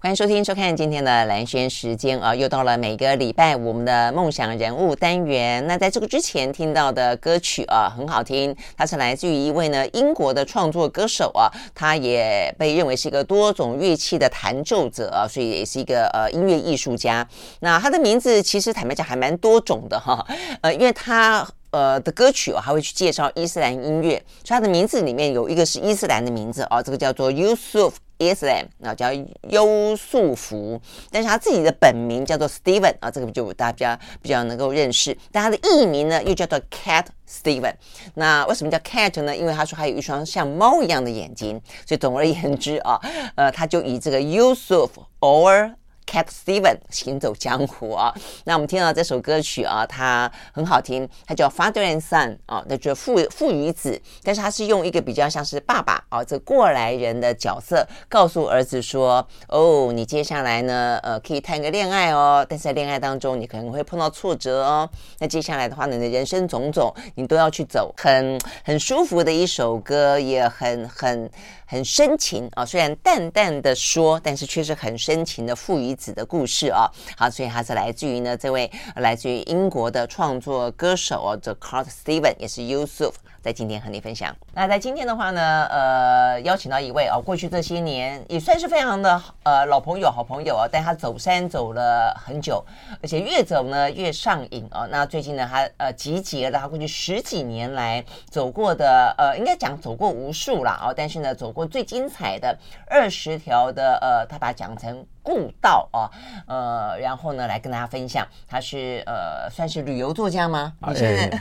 欢迎收听、收看今天的兰萱时间啊，又到了每个礼拜我们的梦想人物单元。那在这个之前听到的歌曲啊，很好听，它是来自于一位呢英国的创作歌手啊，他也被认为是一个多种乐器的弹奏者啊，所以也是一个呃音乐艺术家。那他的名字其实坦白讲还蛮多种的哈，呃，因为他。呃的歌曲哦，还会去介绍伊斯兰音乐，所以他的名字里面有一个是伊斯兰的名字哦，这个叫做 Yusuf Islam 那，叫优素福，但是他自己的本名叫做 Steven 啊，这个就大家比较能够认识，但他的艺名呢又叫做 Cat Steven。那为什么叫 Cat 呢？因为他说他有一双像猫一样的眼睛，所以总而言之啊，呃，他就以这个 Yusuf or Cat Steven 行走江湖啊，那我们听到这首歌曲啊，它很好听，它叫 Father and Son 啊，那就父父与子，但是它是用一个比较像是爸爸啊，这过来人的角色，告诉儿子说，哦，你接下来呢，呃，可以谈个恋爱哦，但是在恋爱当中，你可能会碰到挫折哦，那接下来的话呢，你的人生种种，你都要去走，很很舒服的一首歌，也很很。很深情啊，虽然淡淡的说，但是却是很深情的父与子的故事啊。好，所以它是来自于呢这位来自于英国的创作歌手啊，The Cat Steven，也是 Yusuf。在今天和你分享。那在今天的话呢，呃，邀请到一位哦，过去这些年也算是非常的呃老朋友、好朋友啊，带他走山走了很久，而且越走呢越上瘾哦。那最近呢，他呃集结了他过去十几年来走过的呃，应该讲走过无数了哦，但是呢，走过最精彩的二十条的呃，他把讲成。故道啊，呃，然后呢，来跟大家分享，他是呃，算是旅游作家吗？你现在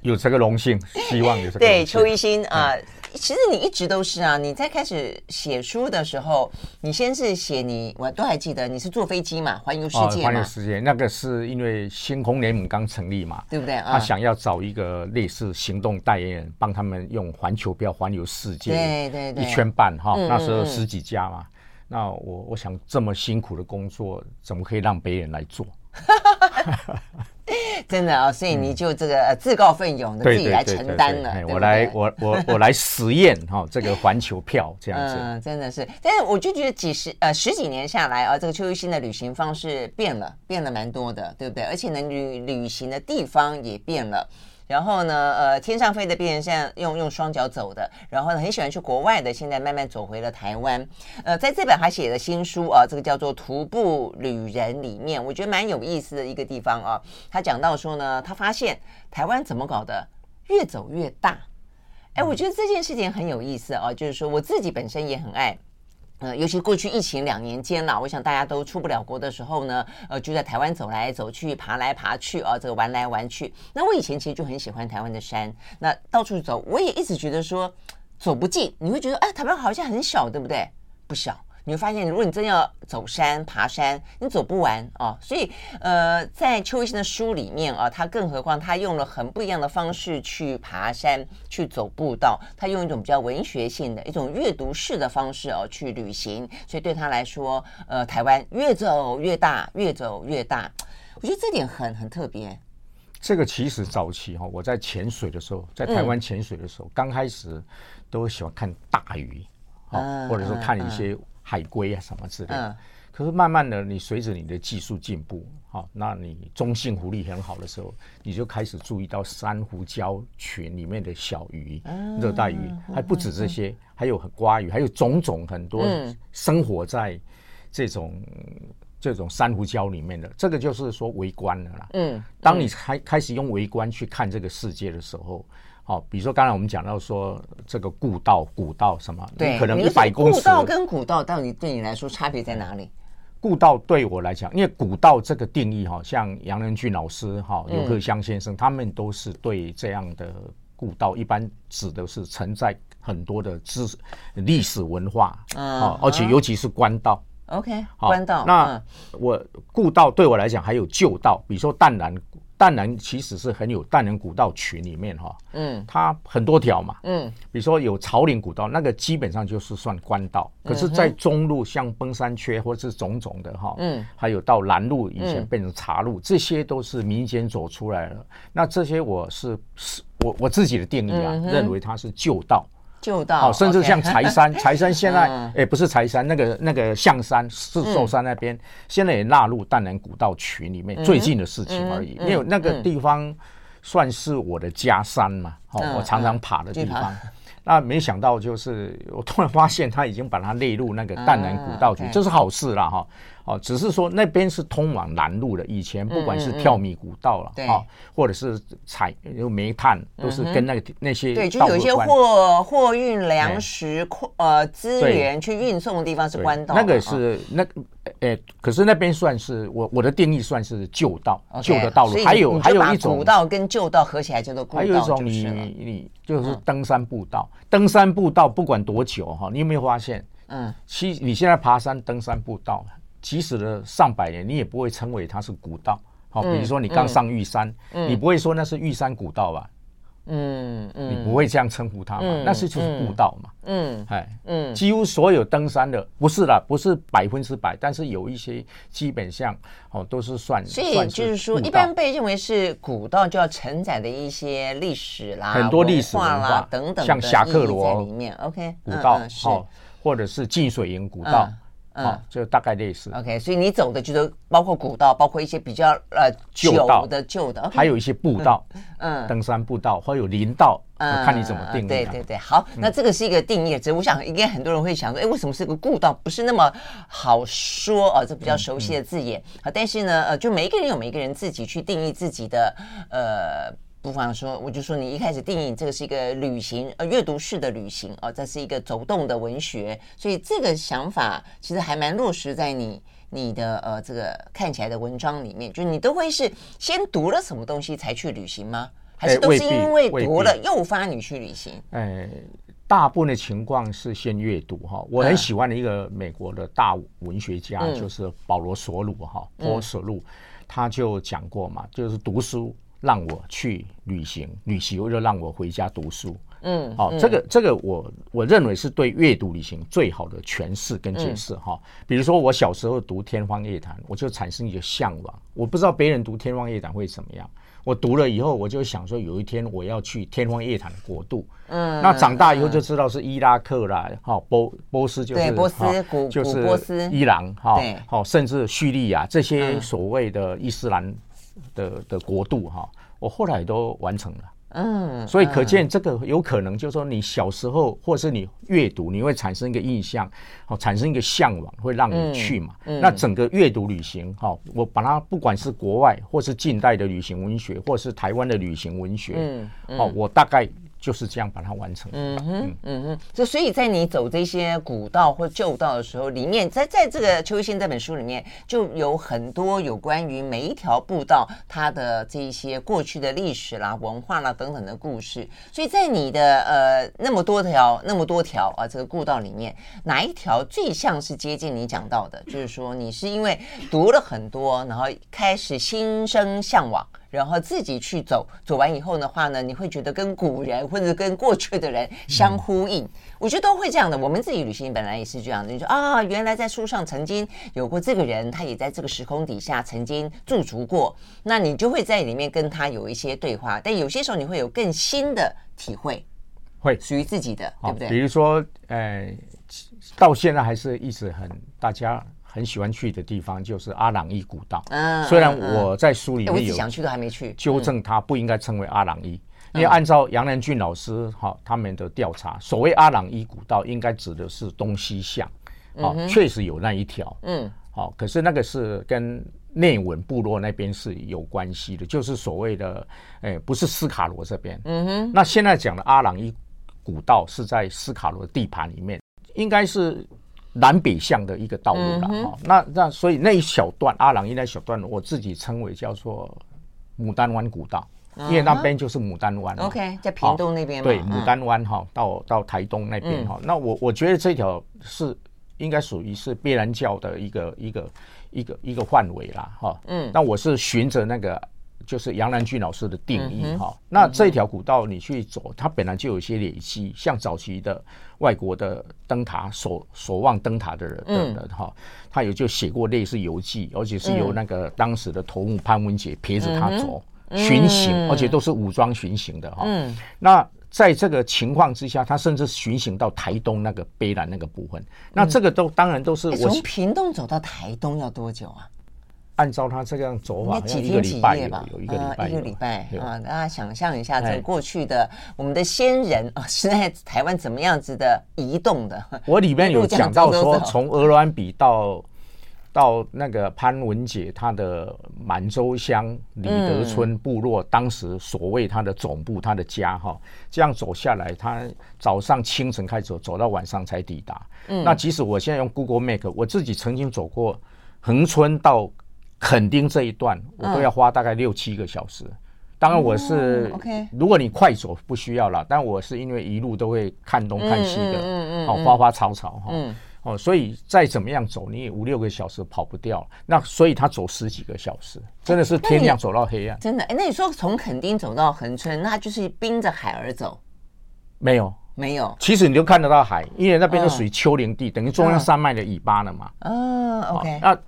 有这个荣幸，希望有这个荣幸。对，邱一新啊，呃嗯、其实你一直都是啊，你在开始写书的时候，你先是写你，我都还记得，你是坐飞机嘛，环游世界嘛。环游世界那个是因为星空联盟刚成立嘛，对不对？他想要找一个类似行动代言人，帮他们用环球标环游世界，对对对，一圈半哈，那时候十几家嘛。那我我想这么辛苦的工作，怎么可以让别人来做？真的啊、哦，所以你就这个自告奋勇的自己来承担了。我来，我我我来实验哈，这个环球票 这样子。嗯，真的是。但是我就觉得几十呃十几年下来啊，这个邱玉新的旅行方式变了，变了蛮多的，对不对？而且呢，旅旅行的地方也变了。然后呢，呃，天上飞的变成现在用用双脚走的，然后呢，很喜欢去国外的，现在慢慢走回了台湾。呃，在这本还写的新书啊，这个叫做《徒步旅人》里面，我觉得蛮有意思的一个地方啊。他讲到说呢，他发现台湾怎么搞的，越走越大。哎，我觉得这件事情很有意思啊，就是说我自己本身也很爱。呃，尤其过去疫情两年间啦，我想大家都出不了国的时候呢，呃，就在台湾走来走去，爬来爬去啊，这个玩来玩去。那我以前其实就很喜欢台湾的山，那到处走，我也一直觉得说走不进，你会觉得哎，台湾好像很小，对不对？不小。你会发现，如果你真要走山、爬山，你走不完哦。所以，呃，在邱一新的书里面啊，他更何况他用了很不一样的方式去爬山、去走步道，他用一种比较文学性的一种阅读式的方式哦去旅行。所以对他来说，呃，台湾越走越大，越走越大。我觉得这点很很特别。这个其实早期哈，我在潜水的时候，在台湾潜水的时候，嗯、刚开始都喜欢看大鱼，啊，或者说看一些。海龟啊，什么之类的。嗯、可是慢慢的，你随着你的技术进步，好、哦，那你中性浮力很好的时候，你就开始注意到珊瑚礁群里面的小鱼，嗯、热带鱼，还不止这些，嗯、还有很呱鱼，还有种种很多生活在这种、嗯、这种珊瑚礁里面的。这个就是说微观的啦。嗯，当你开开始用微观去看这个世界的时候。好，比如说刚才我们讲到说这个故道、古道什么，对，可能一百公尺。故道跟古道到底对你来说差别在哪里？故道对我来讲，因为古道这个定义哈，像杨仁俊老师哈、游克湘先生，他们都是对这样的故道，一般指的是承载很多的知识、历史文化，嗯，而且尤其是官道。OK，官道。那我故道对我来讲还有旧道，比如说淡兰。淡人其实是很有淡人古道群里面哈，嗯，它很多条嘛，嗯，比如说有草岭古道，那个基本上就是算官道，可是，在中路像崩山缺或是种种的哈，嗯，还有到南路以前变成茶路，这些都是民间走出来了。那这些我是是我我自己的定义啊，认为它是旧道。旧道，好，甚至像柴山，柴山现在哎，不是柴山，那个那个象山是寿山那边，现在也纳入淡南古道群里面，最近的事情而已。因为那个地方算是我的家山嘛，好，我常常爬的地方。那没想到就是我突然发现他已经把它列入那个淡南古道群，这是好事啦哈。哦，只是说那边是通往南路的，以前不管是跳米古道了，啊，或者是采有煤炭，都是跟那个那些对，就有一些货货运粮食矿呃资源去运送的地方是官道。那个是那诶，可是那边算是我我的定义算是旧道，旧的道路。还有还有一种古道跟旧道合起来叫做古道。还有一种你你就是登山步道，登山步道不管多久哈，你有没有发现？嗯，其实你现在爬山登山步道。即使了上百年，你也不会称为它是古道。好，比如说你刚上玉山，你不会说那是玉山古道吧？嗯嗯，你不会这样称呼它嘛？那是就是步道嘛。嗯，哎，嗯，几乎所有登山的不是啦，不是百分之百，但是有一些基本上哦都是算。所以就是说，一般被认为是古道，就要承载的一些历史啦、很多历史文化等等，像侠客罗在里面。OK，古道好，或者是浸水营古道。嗯，就大概类似。OK，所以你走的就是包括古道，包括一些比较呃旧的旧的，还有一些步道，嗯，登山步道，或有林道，看你怎么定义。对对对，好，那这个是一个定义。只我想应该很多人会想说，哎，为什么是个故道？不是那么好说啊，这比较熟悉的字眼。好，但是呢，呃，就每一个人有每一个人自己去定义自己的呃。不妨说，我就说你一开始定义这个是一个旅行，呃，阅读式的旅行哦，这是一个走动的文学，所以这个想法其实还蛮落实在你你的呃这个看起来的文章里面，就你都会是先读了什么东西才去旅行吗？还是都是因为读了诱发你去旅行？哎，大部分的情况是先阅读哈。我很喜欢的一个美国的大文学家，嗯、就是保罗索鲁哈，波索鲁，他就讲过嘛，就是读书。让我去旅行，旅行又让我回家读书。嗯，好、哦，这个这个我我认为是对阅读旅行最好的诠释跟解释哈。嗯、比如说我小时候读《天方夜谭》，我就产生一个向往。我不知道别人读《天方夜谭》会怎么样，我读了以后，我就想说有一天我要去天方夜谭的国度。嗯，那长大以后就知道是伊拉克啦，哈波波斯就是波斯古就是波斯伊朗哈，好甚至叙利亚这些所谓的伊斯兰。的的国度哈，我后来都完成了，嗯，所以可见这个有可能就是说你小时候或者是你阅读，你会产生一个印象，哦，产生一个向往，会让你去嘛。那整个阅读旅行哈，我把它不管是国外或是近代的旅行文学，或是台湾的旅行文学，嗯，哦，我大概。就是这样把它完成。嗯哼，嗯哼，就所以在你走这些古道或旧道的时候，里面在在这个邱一新这本书里面，就有很多有关于每一条步道它的这一些过去的历史啦、文化啦等等的故事。所以在你的呃那么多条那么多条啊这个步道里面，哪一条最像是接近你讲到的？就是说你是因为读了很多，然后开始心生向往。然后自己去走，走完以后的话呢，你会觉得跟古人或者跟过去的人相呼应。嗯、我觉得都会这样的。我们自己旅行本来也是这样的，你说啊，原来在书上曾经有过这个人，他也在这个时空底下曾经驻足过，那你就会在里面跟他有一些对话。但有些时候你会有更新的体会，会属于自己的，对不对？比如说，呃，到现在还是一直很大家。很喜欢去的地方就是阿朗伊古道。嗯，虽然我在书里面有想去都还没去，纠正他不应该称为阿朗伊，因为按照杨南俊老师哈他们的调查，所谓阿朗伊古道应该指的是东西向，好，确实有那一条。嗯，好，可是那个是跟内文部落那边是有关系的，就是所谓的，哎，不是斯卡罗这边。嗯哼，那现在讲的阿朗伊古道是在斯卡罗的地盘里面，应该是。南北向的一个道路了哈、那那所以那一小段阿朗壹那小段，我自己称为叫做牡丹湾古道，因为那边就是牡丹湾。OK，在屏东那边、哦。对，牡丹湾哈、哦，到到台东那边哈、那我我觉得这条是应该属于是必然教的一个一个一个一个范围啦哈。哦、嗯，那我是循着那个。就是杨兰俊老师的定义哈，那这条古道你去走，它本来就有一些累积，像早期的外国的灯塔守守望灯塔的人等等哈，他有就写过类似游记，而且是由那个当时的头目潘文杰陪着他走巡行，而且都是武装巡行的哈。那在这个情况之下，他甚至巡行到台东那个卑南那个部分。那这个都当然都是我从屏东走到台东要多久啊？按照他这样走法，几天几夜吧？有一个礼拜，一个礼拜啊！大家想象一下，这过去的我们的先人啊，是在台湾怎么样子的移动的？我里面有讲到说，从鹅銮比到。到那个潘文杰他的满洲乡李德村部落，当时所谓他的总部，他的家哈，这样走下来，他早上清晨开始走，走到晚上才抵达。那即使我现在用 Google Map，我自己曾经走过恒春到垦丁这一段，我都要花大概六七个小时。当然我是，OK，如果你快走不需要了，但我是因为一路都会看东看西的，嗯嗯，好花花草草哈。哦，所以再怎么样走，你也五六个小时跑不掉。那所以他走十几个小时，真的是天亮走到黑暗。真的，哎，那你说从垦丁走到恒春，那就是滨着海而走？没有，没有。其实你就看得到海，因为那边是属于丘陵地，等于中央山脉的尾巴了嘛。嗯，OK。那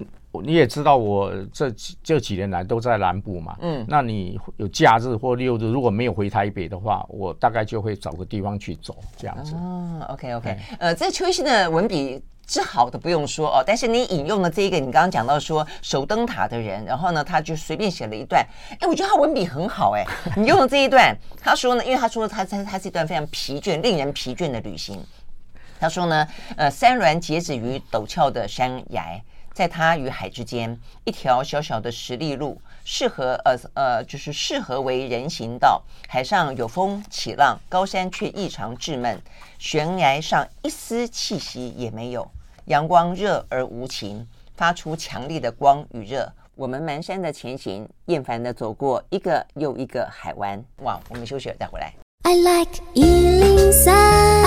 你也知道，我这这几年来都在南部嘛。嗯。那你有假日或六日，如果没有回台北的话，我大概就会找个地方去走，这样子。哦，OK，OK。呃，这邱医师的文笔是好的，不用说哦。但是你引用了这一个，你刚刚讲到说守灯塔的人，然后呢，他就随便写了一段。哎，我觉得他文笔很好哎。你用了这一段，他说呢，因为他说他他他是一段非常疲倦、令人疲倦的旅行。他说呢，呃，山峦截止于陡峭的山崖。在它与海之间，一条小小的石礫路，适合呃呃，就是适合为人行道。海上有风起浪，高山却异常滞闷，悬崖上一丝气息也没有。阳光热而无情，发出强烈的光与热。我们蹒跚的前行，厌烦的走过一个又一个海湾。哇，我们休息了再回来。I like 103,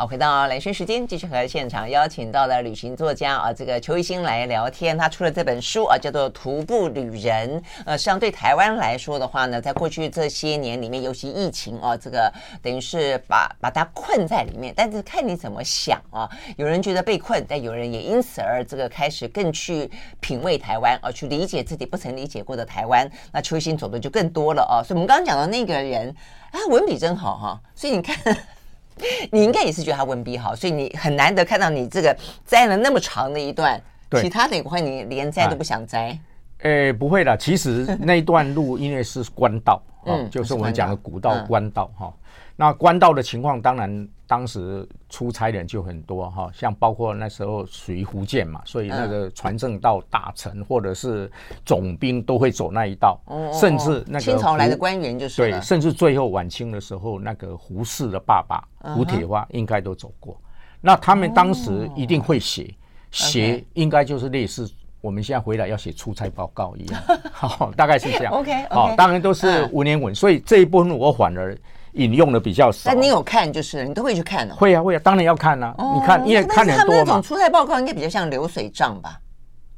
好，回到兰萱时间，继续和现场邀请到的旅行作家啊，这个邱一新来聊天。他出了这本书啊，叫做《徒步旅人》。呃，实际上对台湾来说的话呢，在过去这些年里面，尤其疫情啊，这个等于是把把它困在里面。但是看你怎么想啊，有人觉得被困，但有人也因此而这个开始更去品味台湾，啊、去理解自己不曾理解过的台湾。那邱一新走的就更多了啊。所以我们刚刚讲的那个人，啊，文笔真好哈、所以你看。你应该也是觉得他文笔好，所以你很难得看到你这个摘了那么长的一段，其他的会你连摘都不想摘。诶，不会的，其实那一段路因为是官道，嗯，就是我们讲的古道官道哈。那官道的情况，当然当时出差的人就很多哈，像包括那时候属于福建嘛，所以那个传政到大臣或者是总兵都会走那一道，甚至那个清朝来的官员就是对，甚至最后晚清的时候，那个胡适的爸爸胡铁花应该都走过。那他们当时一定会写，写应该就是类似我们现在回来要写出差报告一样，好，大概是这样。OK，好，当然都是文言文，所以这一部分我反而。引用的比较少，但你有看就是你都会去看的。会啊会啊，当然要看啊。你看，因为看很多种出差报告应该比较像流水账吧？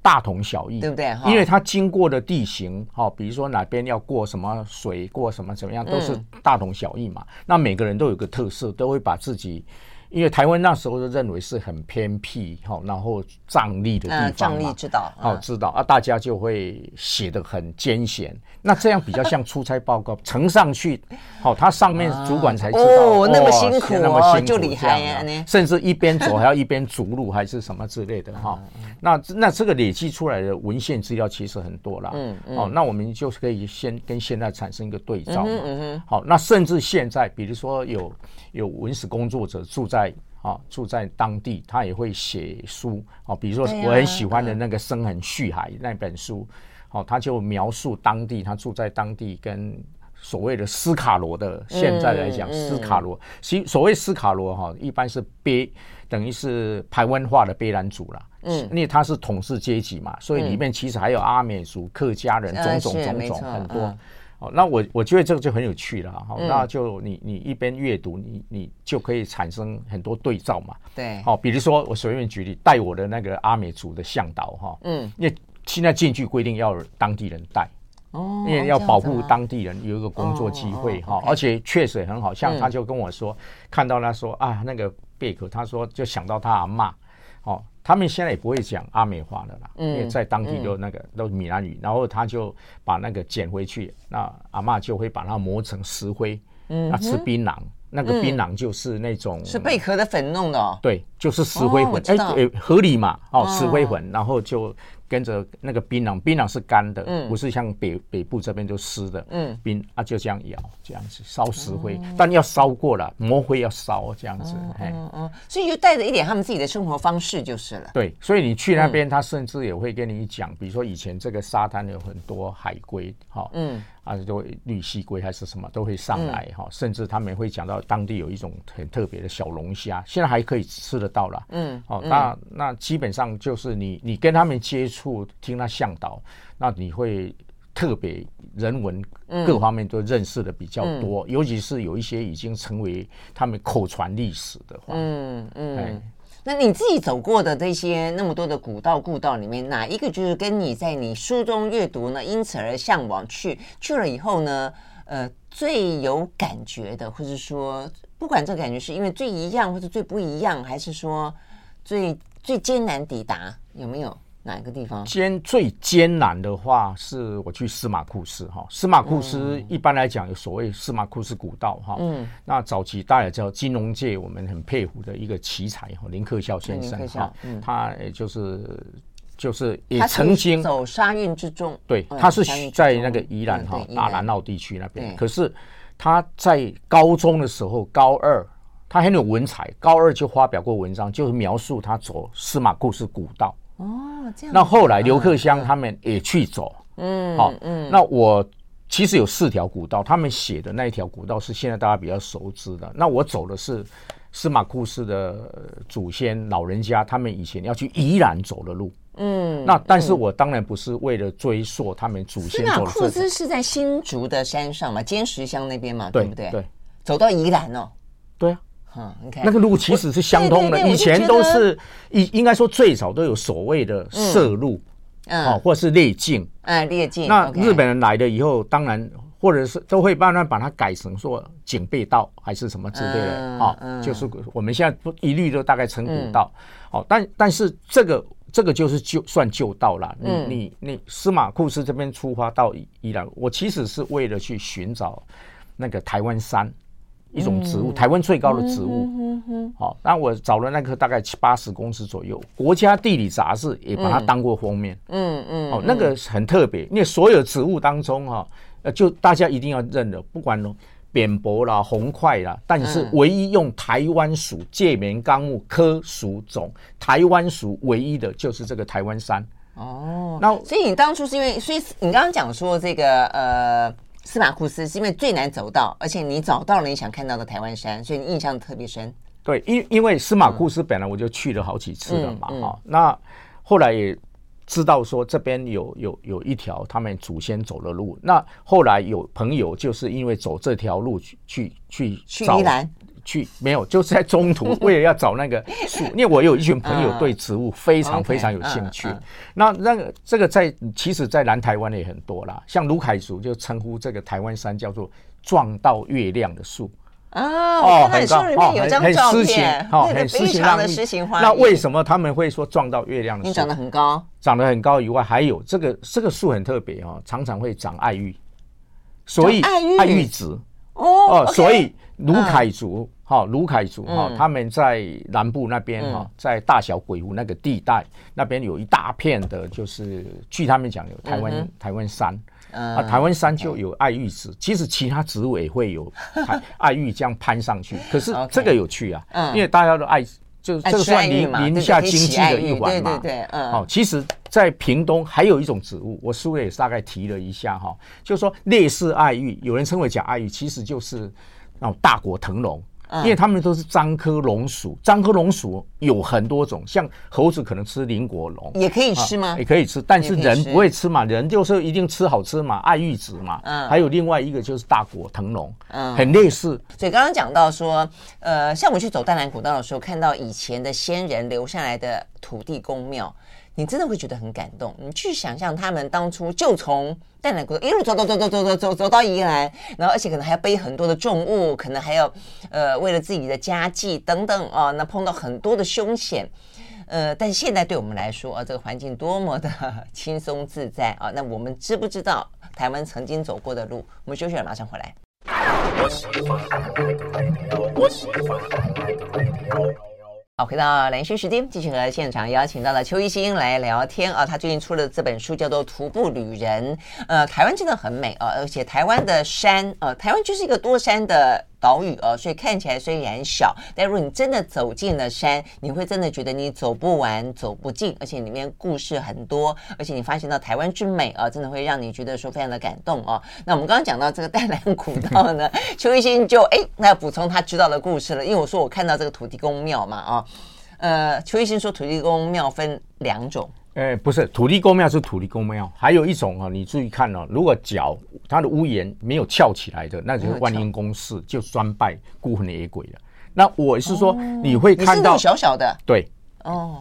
大同小异，对不对？因为它经过的地形，哈，比如说哪边要过什么水，过什么怎么样，都是大同小异嘛。那每个人都有个特色，都会把自己。因为台湾那时候就认为是很偏僻哈，然后瘴癘的地方嘛，瘴癘之岛，哦，知道啊，大家就会写得很艰险。那这样比较像出差报告，呈上去，好，他上面主管才知道哦，那么辛苦，那么辛苦，就厉害呀，甚至一边走还要一边逐鹿，还是什么之类的哈。那那这个累积出来的文献资料其实很多了，嗯，哦，那我们就是可以先跟现在产生一个对照嘛，嗯嗯，好，那甚至现在，比如说有有文史工作者住在。啊，住在当地，他也会写书啊。比如说，我很喜欢的那个《生痕续海》那本书，哦，他就描述当地，他住在当地，跟所谓的斯卡罗的，现在来讲，斯卡罗，其所谓斯卡罗哈，一般是卑，等于是排湾化的卑兰族啦。嗯，因为他是统治阶级嘛，所以里面其实还有阿美族、客家人，种种种种很多。哦，那我我觉得这个就很有趣了哈。那就你你一边阅读，你你就可以产生很多对照嘛。对。好，比如说我随便举例，带我的那个阿美族的向导哈。嗯。因为现在进去规定要当地人带。哦。因为要保护当地人有一个工作机会哈，而且确实很好。像他就跟我说，看到他说啊，那个贝壳，他说就想到他阿妈。哦，他们现在也不会讲阿美话的啦，因为在当地就那个都是闽南语，然后他就把那个捡回去，那阿妈就会把它磨成石灰，嗯，吃槟榔。那个槟榔就是那种是贝壳的粉弄的哦，对，就是石灰粉，哎，合理嘛，哦，石灰粉，然后就。跟着那个槟榔，槟榔是干的，嗯、不是像北北部这边都湿的。嗯，槟啊就这样咬，这样子烧石灰，嗯、但要烧过了，磨灰要烧这样子。嗯，嗯，所以就带着一点他们自己的生活方式就是了。对，所以你去那边，他甚至也会跟你讲，比如说以前这个沙滩有很多海龟，哈，嗯。啊，都绿蠵龟还是什么都会上来哈，嗯、甚至他们会讲到当地有一种很特别的小龙虾，现在还可以吃得到了。嗯，哦，那那基本上就是你你跟他们接触，听他向导，那你会特别人文各方面都认识的比较多，嗯嗯、尤其是有一些已经成为他们口传历史的话。嗯嗯。嗯那你自己走过的这些那么多的古道故道里面，哪一个就是跟你在你书中阅读呢？因此而向往去去了以后呢？呃，最有感觉的，或者说不管这个感觉是因为最一样，或者最不一样，还是说最最艰难抵达，有没有？哪一个地方？艰最艰难的话，是我去司马库斯哈。司马库斯一般来讲有所谓司马库斯古道哈。嗯。那早期大家知道金融界，我们很佩服的一个奇才哈，林克孝先生哈。嗯。他也就是就是也曾经走沙运之中。对，他是在那个宜兰哈大南澳地区那边。可是他在高中的时候，高二他很有文采，高二就发表过文章，就是描述他走司马库斯古道。哦，这样。那后来刘克襄他们也去走，嗯，好，嗯。那我其实有四条古道，他们写的那一条古道是现在大家比较熟知的。那我走的是司马库斯的祖先老人家，他们以前要去宜兰走的路，嗯。那但是我当然不是为了追溯他们祖先走的。司马库斯是在新竹的山上嘛，尖石乡那边嘛，对不对？对，走到宜兰哦。对啊。嗯，你看那个路其实是相通的，以前都是应应该说最早都有所谓的涉路，嗯，或者是列径，嗯，列径。那日本人来了以后，当然或者是都会慢慢把它改成说警备道还是什么之类的，啊，就是我们现在不一律都大概成古道，哦，但但是这个这个就是就算旧道了，你你你司马库斯这边出发到宜兰，我其实是为了去寻找那个台湾山。一种植物，台湾最高的植物。好，那我找了那棵大概七八十公尺左右，国家地理杂志也把它当过封面。嗯嗯，哦，那个很特别，因为所有植物当中哈，呃，就大家一定要认的，不管扁柏啦、红桧啦，但是唯一用台湾属介棉纲目科属种台湾属唯一的就是这个台湾杉。哦，那所以你当初是因为，所以你刚刚讲说这个呃。司马库斯是因为最难走到，而且你找到了你想看到的台湾山，所以你印象特别深。对，因因为司马库斯本来我就去了好几次了嘛，哈、嗯。嗯、那后来也知道说这边有有有一条他们祖先走的路，那后来有朋友就是因为走这条路去去去去宜兰。去没有，就是在中途 为了要找那个树，因为我有一群朋友对植物非常非常有兴趣。那那个这个在其实，在南台湾也很多啦，像卢凯族就称呼这个台湾山叫做撞到月亮的树哦，很高哦，很很诗情哦，很诗情的诗情画意。那为什么他们会说撞到月亮的树？你长得很高，长得很高以外，还有这个这个树很特别哦，常常会长爱玉，所以爱玉子哦，所以。鲁凯族，哈，卢凯族，哈，他们在南部那边，哈，在大小鬼湖那个地带，那边有一大片的，就是据他们讲有台湾台湾山，啊，台湾山就有爱玉子，其实其他植物也会有爱玉这样攀上去，可是这个有趣啊，因为大家都爱，就这个算宁宁夏经济的一环嘛，对对，嗯，哦，其实，在屏东还有一种植物，我书也大概提了一下哈，就是说类似爱玉，有人称为假爱玉，其实就是。那种大果藤龙，因为他们都是樟科龙属，樟科龙属有很多种，像猴子可能吃林果龙，也可以吃吗？也可以吃，但是人不会吃嘛，人就是一定吃好吃嘛，爱玉子嘛。嗯，还有另外一个就是大果藤龙，嗯，很类似。所以刚刚讲到说，呃，像我们去走淡兰古道的时候，看到以前的先人留下来的土地公庙。你真的会觉得很感动。你去想象他们当初就从淡兰古道一路走走走走走走走走到宜兰，然后而且可能还要背很多的重物，可能还要呃为了自己的家计等等啊，那碰到很多的凶险，呃，但是现在对我们来说啊，这个环境多么的 轻松自在啊！那我们知不知道台湾曾经走过的路？我们休息了，马上回来。好，回到连续时间，继续和现场邀请到了邱一新来聊天啊。他最近出了这本书，叫做《徒步旅人》。呃，台湾真的很美啊，而且台湾的山，呃，台湾就是一个多山的岛屿啊，所以看起来虽然小，但如果你真的走进了山，你会真的觉得你走不完、走不尽，而且里面故事很多，而且你发现到台湾之美啊，真的会让你觉得说非常的感动哦。那我们刚刚讲到这个淡兰古道呢，邱一新就哎，那要补充他知道的故事了，因为我说我看到这个土地公庙嘛啊，呃，邱一新说土地公庙分两种。哎，不是土地公庙是土地公庙，还有一种啊，你注意看哦，如果脚它的屋檐没有翘起来的，那就是万应公司，就专拜孤魂野鬼的。那我是说，你会看到小小的，对，哦，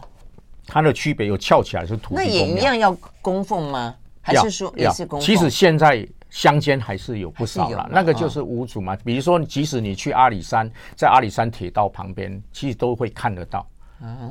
它的区别有翘起来是土地公庙，那也一样要供奉吗？还是说也是供奉？其实现在乡间还是有不少了，那个就是屋主嘛。比如说，即使你去阿里山，在阿里山铁道旁边，其实都会看得到。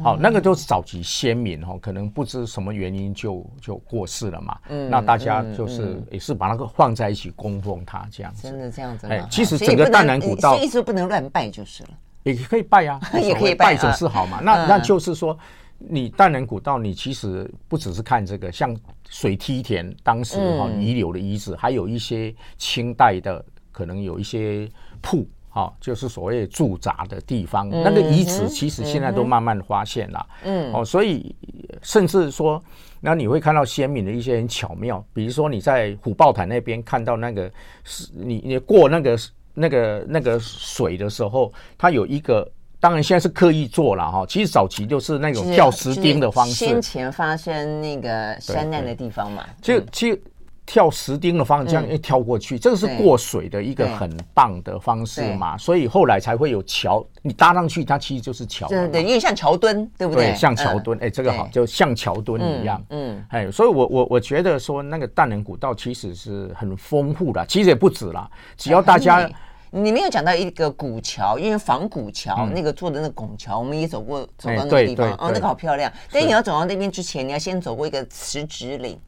好，那个都是早期先民哈，可能不知什么原因就就过世了嘛。嗯，那大家就是也是把那个放在一起供奉他这样子。真的这样子？哎，其实整个淡南古道，意思不能乱拜就是了。也可以拜呀，也可以拜，拜总是好嘛。那那就是说，你淡南古道，你其实不只是看这个，像水梯田当时哈遗留的遗址，还有一些清代的，可能有一些铺。好，就是所谓驻扎的地方，那个遗址其实现在都慢慢发现了。嗯，哦，所以甚至说，那你会看到先民的一些很巧妙，比如说你在虎豹潭那边看到那个是，你你过那个那个那个水的时候，它有一个，当然现在是刻意做了哈。其实早期就是那种吊石钉的方式。先前发生那个山难的地方嘛，就其实。跳石钉的方向，这样一跳过去，这个是过水的一个很棒的方式嘛，所以后来才会有桥，你搭上去，它其实就是桥。对对，因为像桥墩，对不对？对，像桥墩，哎，这个好，就像桥墩一样。嗯，哎，所以我我我觉得说那个淡兰古道其实是很丰富的，其实也不止啦，只要大家。你没有讲到一个古桥，因为仿古桥那个做的那个拱桥，我们也走过，走到那个地方，哦，那个好漂亮。但你要走到那边之前，你要先走过一个辞职岭。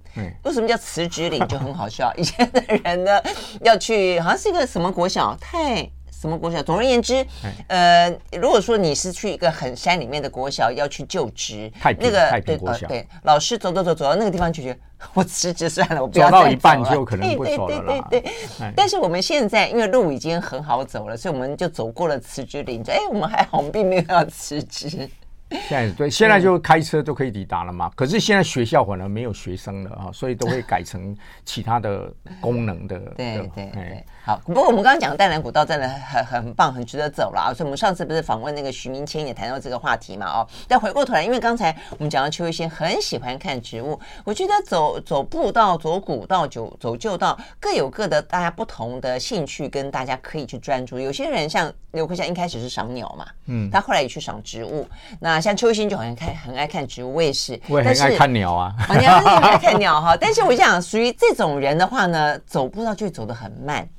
为什么叫辞职岭？就很好笑。以前的人呢，要去好像是一个什么国小，太什么国小。总而言之，呃，如果说你是去一个很山里面的国小要去就职，那个太平国小，对，老师走走走走到那个地方就觉得。我辞职算了，我不要到一半就可能不走了。对对对。但是我们现在因为路已经很好走了，所以我们就走过了辞职岭。哎，我们还好，我们并没有要辞职。现在对，现在就开车就可以抵达了嘛。嗯、可是现在学校可能没有学生了啊，所以都会改成其他的功能的。对对对，对。好，不过我们刚刚讲淡蓝古道真的很很棒，很值得走了啊。所以我们上次不是访问那个徐明谦也谈到这个话题嘛？哦，但回过头来，因为刚才我们讲到邱一新很喜欢看植物，我觉得走走步道、走古道、走走旧道各有各的大家不同的兴趣，跟大家可以去专注。有些人像刘克襄一开始是赏鸟嘛，嗯，他后来也去赏植物。那像邱一新就好像看很爱看植物，我也是，我也很爱看鸟啊。好像很爱看鸟哈，但是我想属于这种人的话呢，走步道就会走得很慢。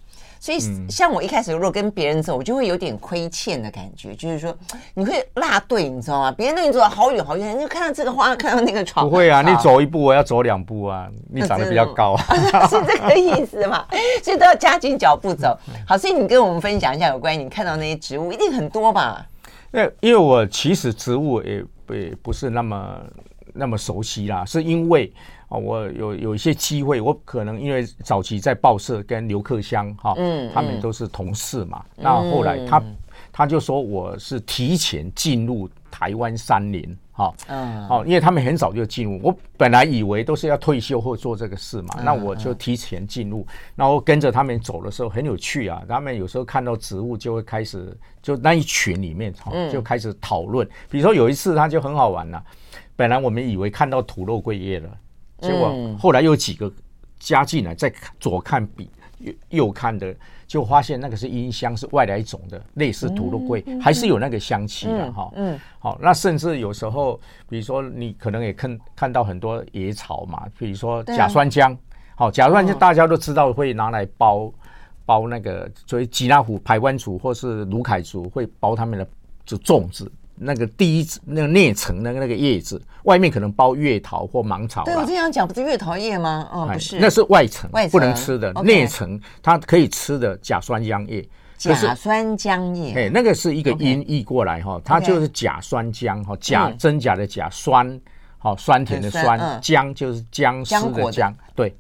所以像我一开始如果跟别人走，我就会有点亏欠的感觉，就是说 你会落队，你知道吗？别人都已经走了好远好远，你就看到这个花，看到那个床。不会啊，你走一步我要走两步啊，你长得比较高啊，是这个意思嘛？所以都要加紧脚步走。好，所以你跟我们分享一下有关于你看到那些植物，一定很多吧？那因为我其实植物也也不是那么那么熟悉啦，是因为啊，我有有一些机会，我可能因为早期在报社跟刘克襄哈，嗯，他们都是同事嘛，嗯、那后来他他就说我是提前进入台湾山林，哈，嗯，哦，因为他们很早就进入，我本来以为都是要退休后做这个事嘛，嗯、那我就提前进入，然后跟着他们走的时候很有趣啊，他们有时候看到植物就会开始就那一群里面哈就开始讨论，比如说有一次他就很好玩了、啊。本来我们以为看到土肉桂叶了，结果后来又几个加进来，再左看比右右看的，就发现那个是音香，是外来种的，类似土肉桂，还是有那个香气的哈。嗯，好，那甚至有时候，比如说你可能也看看到很多野草嘛，比如说甲酸浆，好，甲酸浆大家都知道会拿来包包那个，所以吉纳虎排湾族或是鲁凯族会包他们的就粽子。那个第一那个内层的那个叶子，外面可能包月桃或芒草。对，我经常讲，不是月桃叶吗？哦，不是，那是外层，外层。不能吃的。内层它可以吃的甲酸浆叶。甲酸浆叶，哎，那个是一个音译过来哈，它就是甲酸浆哈，甲真假的甲酸，好酸甜的酸，姜就是姜丝的姜，对，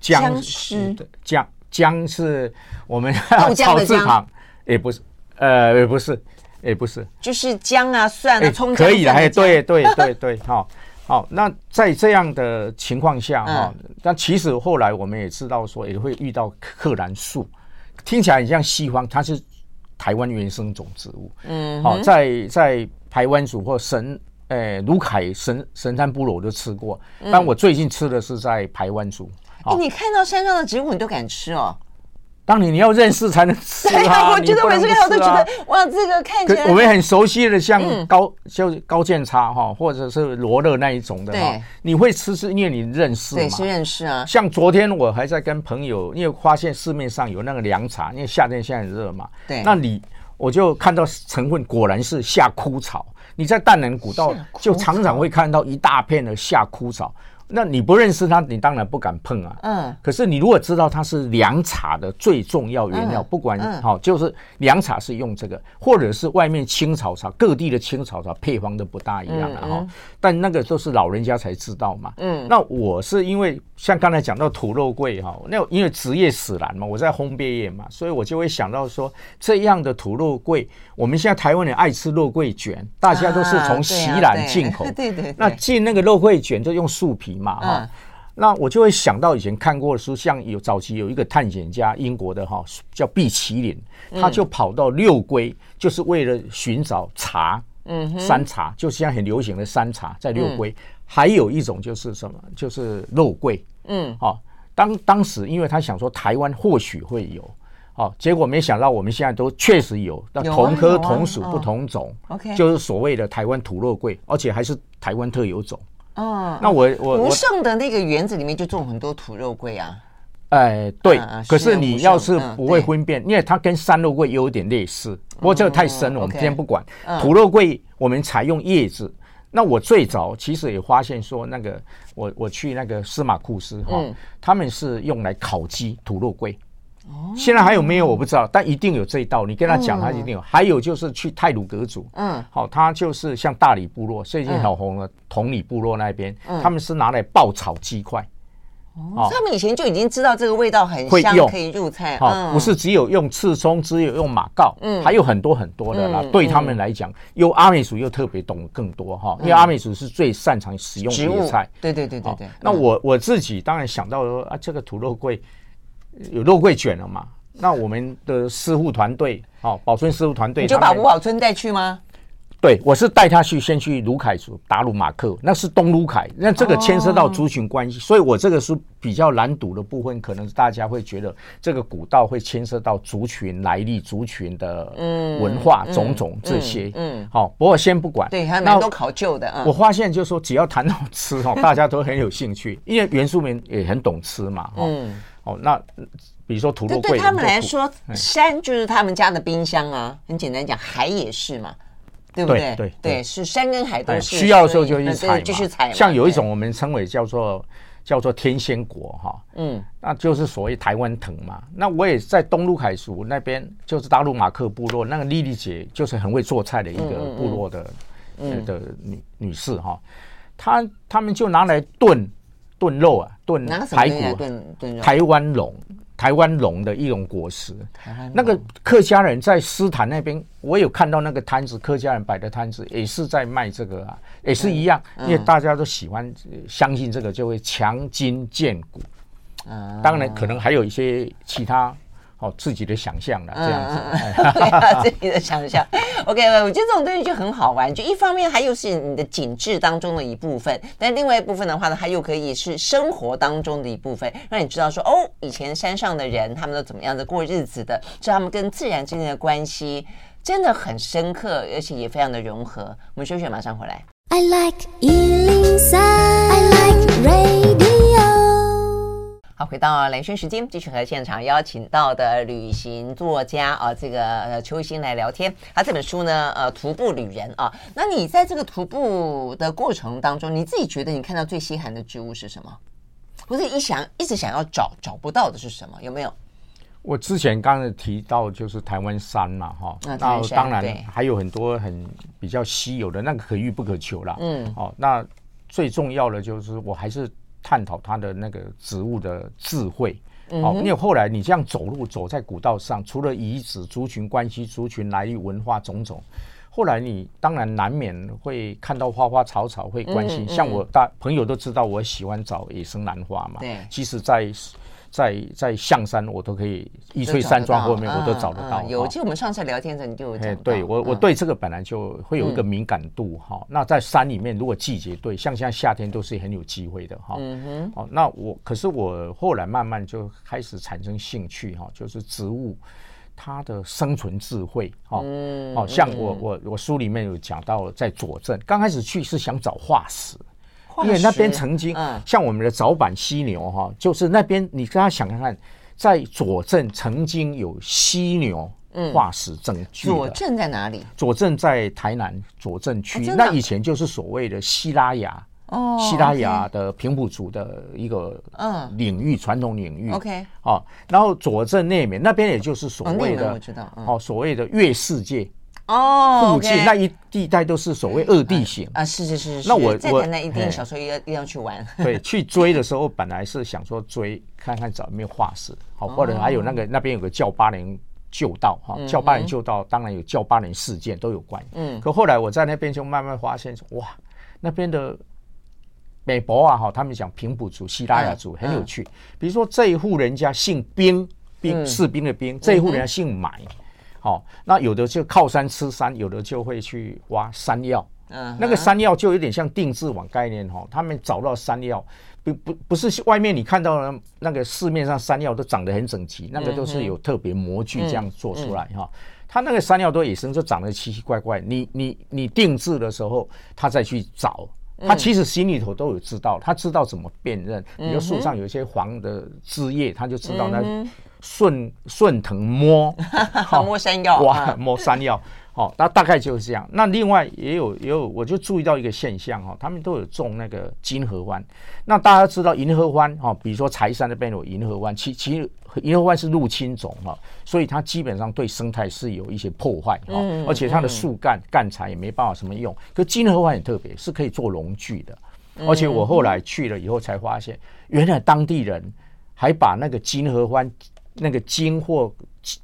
姜丝。的姜，姜是我们草字旁，也不是，呃，也不是，也不是，就是姜啊、蒜啊、葱可以的，哎，对对对对，好，好，那在这样的情况下哈，那其实后来我们也知道说，也会遇到克兰素。听起来很像西方，它是台湾原生种植物。嗯，好，在在台湾族或神，诶，鲁凯神神山部落我都吃过，但我最近吃的是在台湾族。哎，你看到山上的植物，你都敢吃哦？当你你要认识才能吃啊！我觉得每次看到都觉得哇，这个看起来我们很熟悉的，像高就高健差哈，或者是罗勒那一种的哈，你会吃是因为你认识嘛？对，是认识啊。像昨天我还在跟朋友，因为发现市面上有那个凉茶，因为夏天现在很热嘛。对。那你我就看到成分果然是夏枯草，你在淡南古道就常常会看到一大片的夏枯草。那你不认识它，你当然不敢碰啊。嗯。可是你如果知道它是凉茶的最重要原料，不管好，就是凉茶是用这个，或者是外面青草茶，各地的青草茶配方都不大一样了哈。但那个都是老人家才知道嘛。嗯。那我是因为像刚才讲到土肉桂哈，那因为职业使然嘛，我在烘焙业嘛，所以我就会想到说，这样的土肉桂，我们现在台湾人爱吃肉桂卷，大家都是从西兰进口。对对。那进那个肉桂卷就用树皮。嘛哈，那我就会想到以前看过的书，像有早期有一个探险家，英国的哈叫毕奇林，他就跑到六龟，就是为了寻找茶，嗯，山茶，就现在很流行的山茶在六龟，还有一种就是什么，就是肉桂，嗯，好，当当时因为他想说台湾或许会有，哦，结果没想到我们现在都确实有，那同科同属不同种，OK，就是所谓的台湾土肉桂，而且还是台湾特有种。哦，那我我吴胜的那个园子里面就种很多土肉桂啊。哎，对，可是你要是不会分辨，因为它跟山肉桂有点类似，不过这个太深了，我们今天不管。土肉桂我们采用叶子，那我最早其实也发现说，那个我我去那个司马库斯哈，他们是用来烤鸡土肉桂。现在还有没有我不知道，但一定有这一道。你跟他讲，他一定有。还有就是去泰鲁阁族，嗯，好，他就是像大理部落，最近很红的同里部落那边，他们是拿来爆炒鸡块。哦，他们以前就已经知道这个味道很香，可以入菜。哦，不是只有用刺葱，只有用马告，嗯，还有很多很多的啦。对他们来讲，又阿美族又特别懂更多哈，因为阿美族是最擅长使用野菜。对对对对对。那我我自己当然想到说啊，这个土肉桂。有肉桂卷了嘛？那我们的师傅团队，哦，保春师傅团队，你就把吴宝春带去吗？对，我是带他去，先去鲁凯族达鲁马克，那是东鲁凯，那这个牵涉到族群关系，所以我这个是比较难读的部分，可能大家会觉得这个古道会牵涉到族群来历、族群的文化种种这些。嗯，好，不过先不管，对，还蛮多考究的。我发现就是说，只要谈到吃哦，大家都很有兴趣，因为原住民也很懂吃嘛。嗯。哦，那比如说土路，对他们来说，山就是他们家的冰箱啊。很简单讲，海也是嘛，对不对？对对，是山跟海都是需要的时候就去采，继续采。像有一种我们称为叫做叫做天仙果哈，嗯，那就是所谓台湾藤嘛。那我也在东陆凯族那边，就是大陆马克部落那个丽丽姐，就是很会做菜的一个部落的的女女士哈，她他们就拿来炖。炖肉啊，炖排骨，炖炖肉。台湾龙，台湾龙的一种果实。那个客家人在斯坦那边，我有看到那个摊子，客家人摆的摊子也是在卖这个啊，也是一样，因为大家都喜欢相信这个就会强筋健骨。当然可能还有一些其他。哦，自己的想象了，这样子，嗯、对啊，自己的想象。OK，我觉得这种东西就很好玩，就一方面它又是你的景致当中的一部分，但另外一部分的话呢，它又可以是生活当中的一部分，让你知道说，哦，以前山上的人他们都怎么样的过日子的，是他们跟自然之间的关系真的很深刻，而且也非常的融合。我们休息，马上回来。I like 103, I like radio. 好，回到兰萱时间，继续和现场邀请到的旅行作家啊，这个呃邱一新来聊天。他这本书呢，呃，徒步旅人啊。那你在这个徒步的过程当中，你自己觉得你看到最稀罕的植物是什么？不是一想一直想要找找不到的是什么？有没有？我之前刚才提到就是台湾山嘛，哈，那当然还有很多很比较稀有的，那个可遇不可求啦。嗯，哦，那最重要的就是我还是探讨它的那个植物的智慧。哦，因为后来你这样走路走在古道上，除了遗址、族群关系、族群来历、文化种种，后来你当然难免会看到花花草草，会关心。像我大朋友都知道我喜欢找野生兰花嘛，对，其实在。在在象山，我都可以一翠山庄后面，我都找得到。有，就我们上次聊天的时候，你就。对我，我对这个本来就会有一个敏感度哈。那在山里面，如果季节对，像现在夏天都是很有机会的哈。嗯哼。哦，那我可是我后来慢慢就开始产生兴趣哈，就是植物它的生存智慧哈。嗯。哦，像我我我书里面有讲到，在左镇刚开始去是想找化石。因为那边曾经，像我们的早版犀牛哈，就是那边你跟他想看看，在左镇曾经有犀牛化石证据。左镇在哪里？左镇在台南左镇区，那以前就是所谓的西拉雅哦，西拉雅的平埔族的一个嗯领域，传统领域。OK，哦，然后左镇那边那边也就是所谓的我知道哦，所谓的月世界。哦，附近那一地带都是所谓二地形啊，是是是。那我我那一定小时候要一定要去玩。对，去追的时候本来是想说追看看找有没有化石，好，或者还有那个那边有个叫巴峦旧道哈，叫巴峦旧道当然有叫巴峦事件都有关。嗯，可后来我在那边就慢慢发现说，哇，那边的美博啊哈，他们讲平埔族、西拉雅族很有趣。比如说这一户人家姓兵，兵士兵的兵，这一户人家姓埋。好、哦，那有的就靠山吃山，有的就会去挖山药。嗯、uh，huh. 那个山药就有点像定制网概念哈、哦。他们找到山药，不不不是外面你看到的那个市面上山药都长得很整齐，那个都是有特别模具这样做出来哈。他、uh. 那个山药都野生，就长得奇奇怪怪。你你你定制的时候，他再去找，他其实心里头都有知道，他知道怎么辨认。比如树上有一些黄的枝叶，他就知道那。Uh. 顺顺藤摸，好摸山药，哇，摸山药，好，那大概就是这样。那另外也有也有，我就注意到一个现象哈，他们都有种那个金合欢。那大家知道银合欢哈，比如说柴山那边有银合欢，其其实银合欢是入侵种哈，所以它基本上对生态是有一些破坏哈，而且它的树干干柴也没办法什么用。可金合欢很特别，是可以做农具的。而且我后来去了以后才发现，原来当地人还把那个金合欢。那个茎或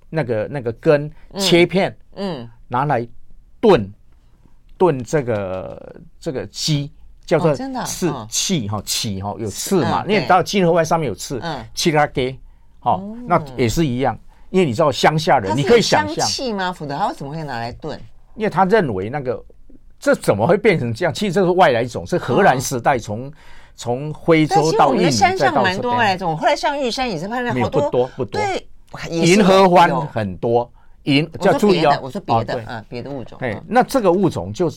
那个那个根切片，嗯，拿来炖炖这个这个鸡，叫做刺气哈，气哈有刺嘛？你也知道金合外上面有刺，嗯，气它给，好，那也是一样。因为你知道乡下人，你可以想象气吗？否则他为什么会拿来炖？因为他认为那个这怎么会变成这样？其实这是外来种，是荷兰时代从。从徽州到印尼，山上蛮多外来种。后来像玉山也是，发现好多不多不多。对，银河欢很多，银叫注意哦。我说别的，嗯，别的物种。哎，那这个物种就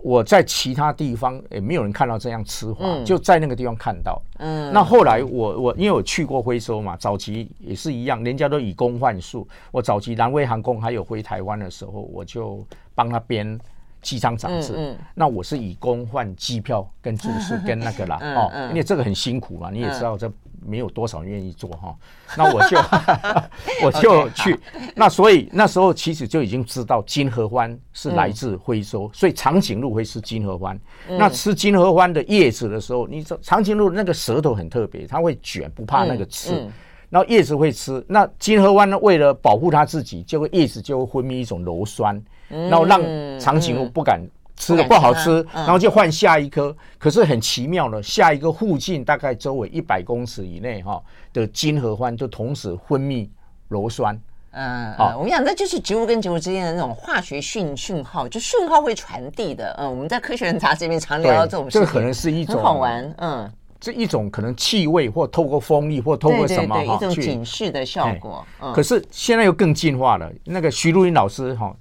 我在其他地方也没有人看到这样吃法，就在那个地方看到。嗯，那后来我我因为我去过徽州嘛，早期也是一样，人家都以工换宿。我早期南威航空还有回台湾的时候，我就帮他编。机张杂志，嗯嗯、那我是以工换机票跟住宿 跟那个啦，哦，因为这个很辛苦嘛，你也知道这没有多少人愿意做哈，嗯、那我就 我就去，Okay, 那所以那时候其实就已经知道金合欢是来自徽州，嗯、所以长颈鹿会吃金合欢。嗯、那吃金合欢的叶子的时候，你知道长颈鹿那个舌头很特别，它会卷，不怕那个刺，然后叶子会吃。那金合欢呢，为了保护它自己，就会叶子就会分泌一种鞣酸。然后让长颈鹿不敢吃的不好吃，然后就换下一颗。可是很奇妙的，下一个附近大概周围一百公尺以内哈的金合欢就同时分泌鞣酸。嗯，啊，我跟你讲，那就是植物跟植物之间的那种化学讯讯号，就讯号会传递的。嗯，我们在科学人杂志里面常聊到这种事。这个可能是一种很好玩。嗯，这一种可能气味或透过风力或透过什么哈，一种警示的效果。嗯可是现在又更进化了。那个徐露云老师哈。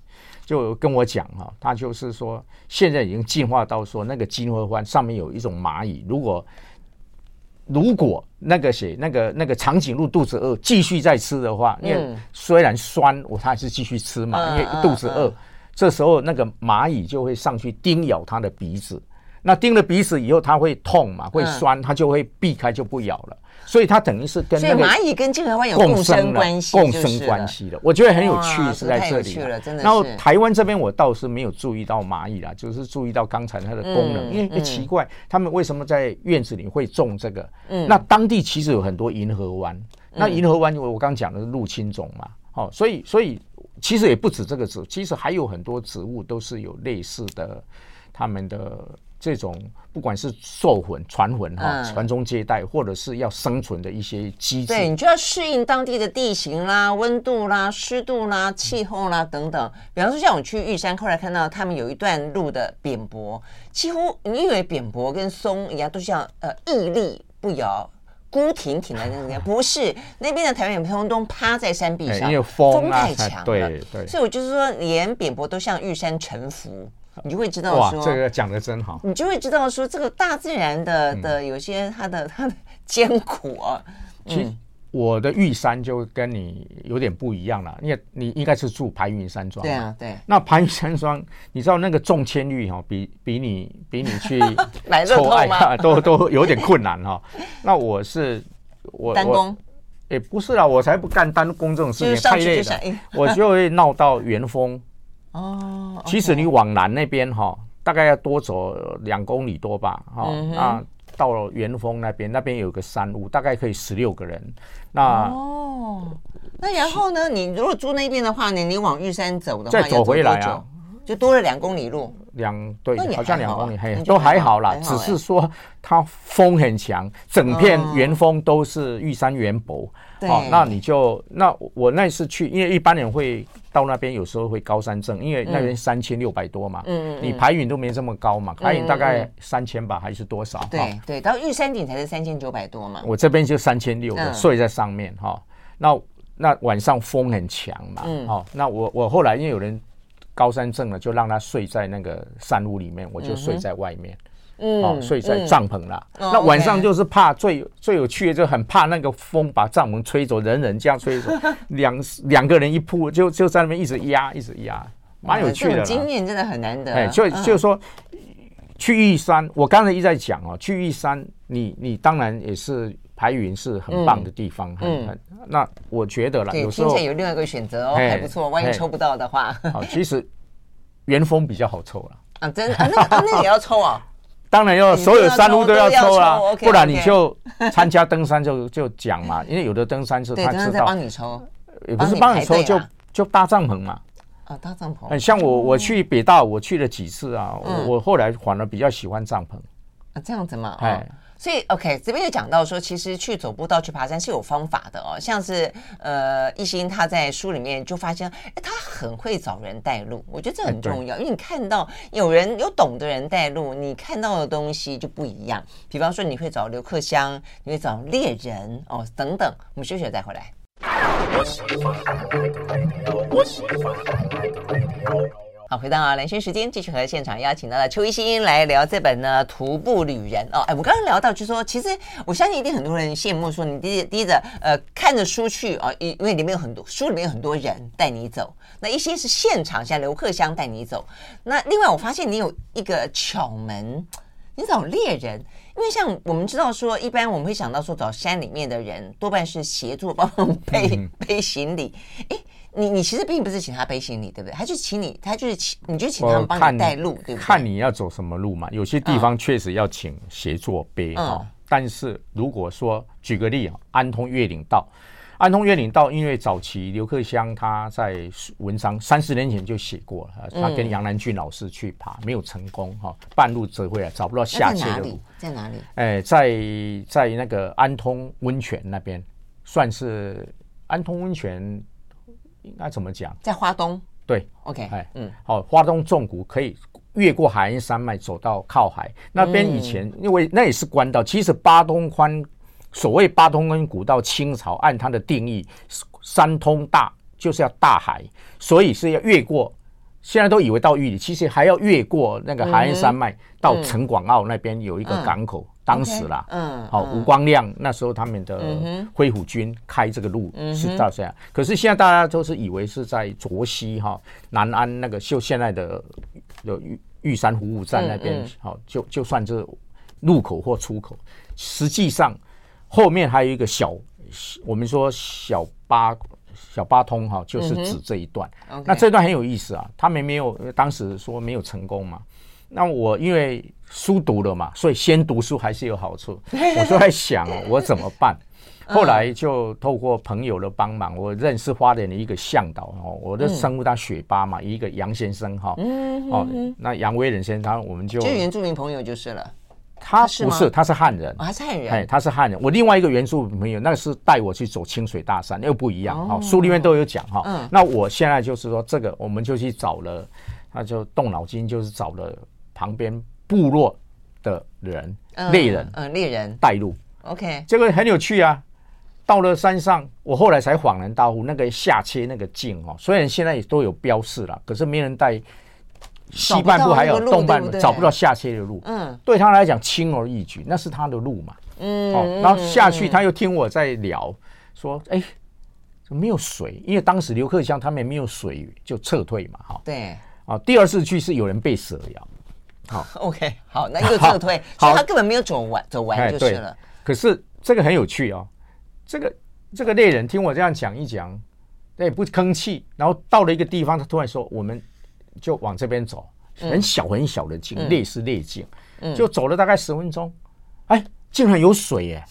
就跟我讲哈，他就是说，现在已经进化到说，那个金合欢上面有一种蚂蚁，如果如果那个谁，那个那个长颈鹿肚子饿，继续再吃的话，因为虽然酸，我它还是继续吃嘛，因为肚子饿。这时候那个蚂蚁就会上去叮咬它的鼻子，那叮了鼻子以后，它会痛嘛，会酸，它就会避开就不咬了。所以它等于是跟那个蚂蚁跟金合欢有共生关系，共生关系的。我觉得很有趣，是在这里。然后台湾这边我倒是没有注意到蚂蚁啦，就是注意到刚才它的功能，因为奇怪，他们为什么在院子里会种这个？那当地其实有很多银河湾，那银河湾我我刚讲的是入侵种嘛，哦，所以所以其实也不止这个植，其实还有很多植物都是有类似的，他们的。这种不管是授魂、传魂哈、传宗接代，或者是要生存的一些机制，对，你就要适应当地的地形啦、温度啦、湿度啦、气候啦等等。比方说，像我去玉山，后来看到他们有一段路的扁柏，几乎你以为扁柏跟松一样，都像呃屹立不摇、孤挺挺的那种，不是那边的台湾扁柏都趴在山壁上，因为风太强了，对对，所以我就是说，连扁柏都向玉山臣服。你就会知道说，哇，这个讲的真好。你就会知道说，这个大自然的的有些它的它的艰苦啊。其实我的玉山就跟你有点不一样了，因为你应该是住盘云山庄。对啊，对。那盘云山庄，你知道那个中签率哈，比比你比你去 抽爱都都有点困难哈。那我是我单工，也不是啦，我才不干单工这种事情，太累了。我就会闹到元峰。哦，其实你往南那边哈，大概要多走两公里多吧，哈，那到了元丰那边，那边有个山屋，大概可以十六个人。那哦，那然后呢？你如果住那边的话呢，你往玉山走的话，再走回来啊，就多了两公里路。两对，好像两公里，嘿，都还好啦。只是说它风很强，整片原峰都是玉山圆柏。哦，那你就那我那次去，因为一般人会到那边，有时候会高山症，因为那边三千六百多嘛。嗯，你排云都没这么高嘛，排云大概三千吧，还是多少？对对，到玉山顶才是三千九百多嘛。我这边就三千六的，睡在上面哈。那那晚上风很强嘛。嗯。哦，那我我后来因为有人高山症了，就让他睡在那个山屋里面，我就睡在外面。嗯，哦，睡在帐篷啦。嗯、那晚上就是怕最最有趣的，就很怕那个风把帐篷吹走，人人这样吹走，两两个人一铺，就就在那边一直压，一直压，蛮有趣的。经验真的很难得。哎，就就是说，去玉山，我刚才一直在讲哦，去玉山，你你当然也是排云是很棒的地方，很很。那我觉得啦，有时候有另外一个选择哦，还不错。万一抽不到的话，好，其实元峰比较好抽了。啊，真的啊，那那也要抽啊。当然要，所有山路都要抽啦，不然你就参加登山就就讲嘛，因为有的登山是他知道，帮你抽，也不是帮你抽，就就搭帐篷嘛。啊，搭帐篷。像我我去北大，我去了几次啊，我后来反而比较喜欢帐篷。啊，这样子嘛，哎。所以，OK，这边就讲到说，其实去走步道、去爬山是有方法的哦。像是呃，一心他在书里面就发现，哎，他很会找人带路。我觉得这很重要，因为你看到有人有懂的人带路，你看到的东西就不一样。比方说，你会找刘克襄，你会找猎人哦，等等。我们休息了再回来。好，回到啊，兰萱时间，继续和现场邀请到了邱一新来聊这本呢《徒步旅人》哦。哎，我刚刚聊到，就是说，其实我相信一定很多人羡慕，说你第第一着呃看着书去啊，因因为里面有很多书里面有很多人带你走，那一些是现场像刘克襄带你走。那另外我发现你有一个巧门，你找猎人，因为像我们知道说，一般我们会想到说找山里面的人多半是协助帮忙背、嗯、背行李，哎。你你其实并不是请他背行李，对不对？他就请你，他就是请，你就请他们帮你带路，对不对？看你要走什么路嘛。有些地方确实要请协作背哈。但是如果说举个例啊，安通越岭道，安通越岭道，因为早期刘克襄他在文章三十年前就写过了，他跟杨南俊老师去爬，没有成功哈，半路折回来，找不到下切的路。在哪里？哎，在在那个安通温泉那边，算是安通温泉。应该怎么讲？在花东，对，OK，哎，嗯，好，花东纵谷可以越过海岸山脉走到靠海那边。以前因为那也是官道，其实八通关，所谓八通关古道，清朝按它的定义，三通大就是要大海，所以是要越过现在都以为到玉里，其实还要越过那个海岸山脉到陈广澳那边有一个港口。当时啦，嗯，好，吴光亮那时候他们的灰虎军开这个路是到这样。可是现在大家都是以为是在卓西哈南安那个就现在的有玉玉山服务站那边，好，就就算是入口或出口。实际上后面还有一个小，我们说小八小八通哈，就是指这一段。那这段很有意思啊，他们没有当时说没有成功嘛。那我因为书读了嘛，所以先读书还是有好处。我就在想，我怎么办？后来就透过朋友的帮忙，我认识花莲的一个向导哦，我的生物他雪巴嘛，一个杨先生哈。哦，那杨威仁先生，我们就就原住民朋友就是了。他不是，他是汉人。他是汉人。哎，他是汉人。我另外一个原住民朋友，那个是带我去走清水大山，又不一样哈。书里面都有讲哈。那我现在就是说，这个我们就去找了，他就动脑筋，就是找了。旁边部落的人，猎人，嗯，猎人。带路，OK，这个很有趣啊。到了山上，我后来才恍然大悟，那个下切那个径哦，虽然现在也都有标示了，可是没人带，西半部还有东半部找不到下切的路，嗯，对他来讲轻而易举，那是他的路嘛，嗯，哦，然后下去他又听我在聊，说，哎，怎么没有水？因为当时刘克襄他们也没有水，就撤退嘛，哈，对，啊，第二次去是有人被蛇咬。好，OK，好，那 就撤退，所以他根本没有走完，走完就是了。可是这个很有趣哦，这个这个猎人听我这样讲一讲，他也不吭气，然后到了一个地方，他突然说：“我们就往这边走，很小很小的径，类似猎径，就走了大概十分钟，哎，竟然有水耶！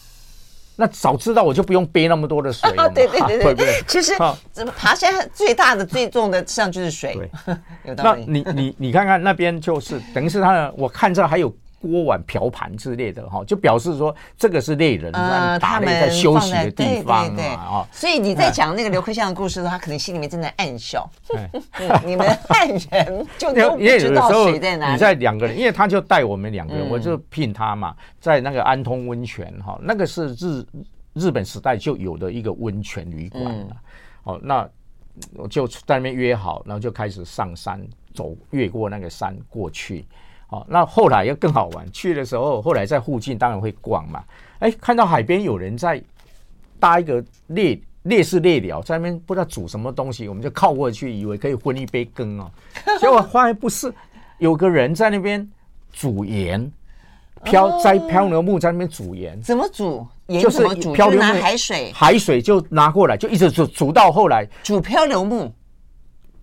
那早知道我就不用背那么多的水了。对对对对对，其实怎么爬山最大的最重的实际上就是水。有道理。那你你你看看那边就是等于是他的，我看这还有锅碗瓢盘之类的哈，就表示说这个是猎人他们在休息的地方啊。所以你在讲那个刘克襄的故事的时候，他可能心里面正在暗笑。你们汉人就都不知道谁在哪里。你在两个人，因为他就带我们两个人，我就聘他嘛，在那个安通温泉哈，那个是日日本时代就有的一个温泉旅馆了。哦，那我就在那边约好，然后就开始上山走，越过那个山过去。好，那后来又更好玩。去的时候，后来在附近当然会逛嘛。哎，看到海边有人在搭一个猎猎式列寮，在那边不知道煮什么东西，我们就靠过去，以为可以混一杯羹哦。结果发现不是，有个人在那边煮盐，漂在漂流木在那边煮盐。怎么煮？就是漂流木，拿海水，海水就拿过来，就一直煮煮到后来煮漂流木。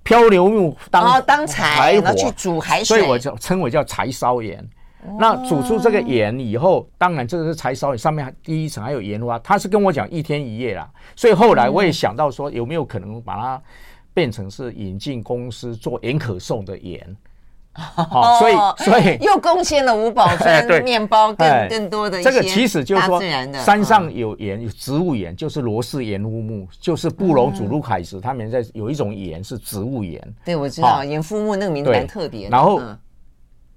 漂流木当当柴火去煮海水，所以我就称为叫柴烧盐。那煮出这个盐以后，当然这个是柴烧盐，上面第一层还有盐花。他是跟我讲一天一夜啦，所以后来我也想到说，有没有可能把它变成是引进公司做盐可颂的盐。好，所以所以又贡献了五宝春面包更更多的这个其实就是说，山上有盐，有植物盐，就是罗氏盐乌木，就是布隆祖鲁凯石，他们在有一种盐是植物盐。对，我知道盐肤木那个名字蛮特别。然后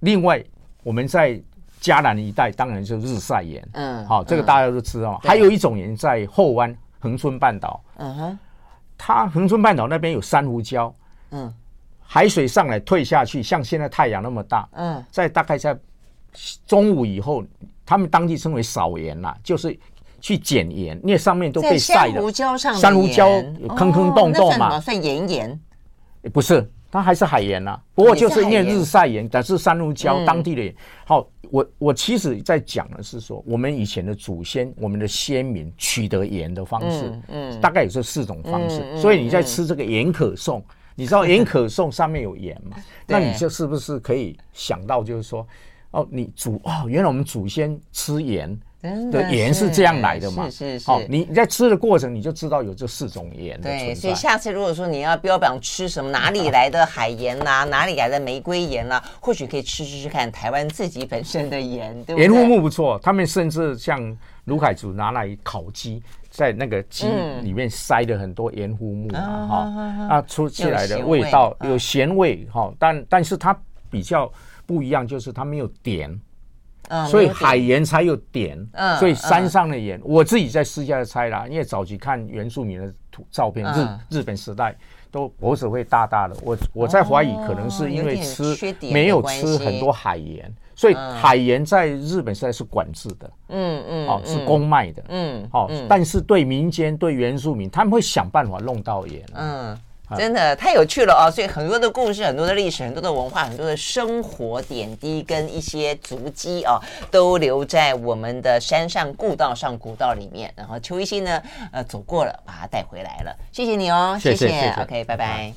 另外我们在嘉南一带，当然就是日晒盐。嗯，好，这个大家都知道。还有一种盐在后湾恒春半岛。嗯哼，它恒春半岛那边有珊瑚礁。嗯。海水上来退下去，像现在太阳那么大，嗯，在大概在中午以后，他们当地称为扫盐啦，就是去捡盐，因为上面都被晒的。珊瑚礁上，珊瑚礁有坑坑洞洞嘛，算盐盐？不是，它还是海盐呐。不过就是因为日晒盐，但是珊瑚礁当地的好，我我其实在讲的是说，我们以前的祖先，我们的先民取得盐的方式，嗯，大概有这四种方式。所以你在吃这个盐可颂。你知道盐可颂上面有盐嘛？那你就是不是可以想到，就是说，哦，你祖哦，原来我们祖先吃盐的盐是这样来的嘛？是是是。好，你在吃的过程你就知道有这四种盐。对，所以下次如果说你要标榜吃什么哪里来的海盐呐，哪里来的玫瑰盐呐，或许可以吃吃吃看台湾自己本身的盐，对不对？盐肤木不错，他们甚至像卢凯族拿来烤鸡。在那个鸡里面塞了很多盐胡木啊，哈，啊，出起来的味道有咸味哈，但但是它比较不一样，就是它没有碘，所以海盐才有碘，所以山上的盐，我自己在私下的猜啦，因为早期看原住民的图照片，日日本时代都脖子会大大的。我我在怀疑，可能是因为吃没有吃很多海盐，所以海盐在日本时代是管制的。嗯嗯，哦，是公卖的。嗯，哦，但是对民间对原住民，他们会想办法弄到盐。嗯。真的太有趣了哦！所以很多的故事、很多的历史、很多的文化、很多的生活点滴跟一些足迹哦，都留在我们的山上故道上古道里面。然后邱一新呢，呃，走过了，把它带回来了。谢谢你哦，谢谢 OK，拜拜。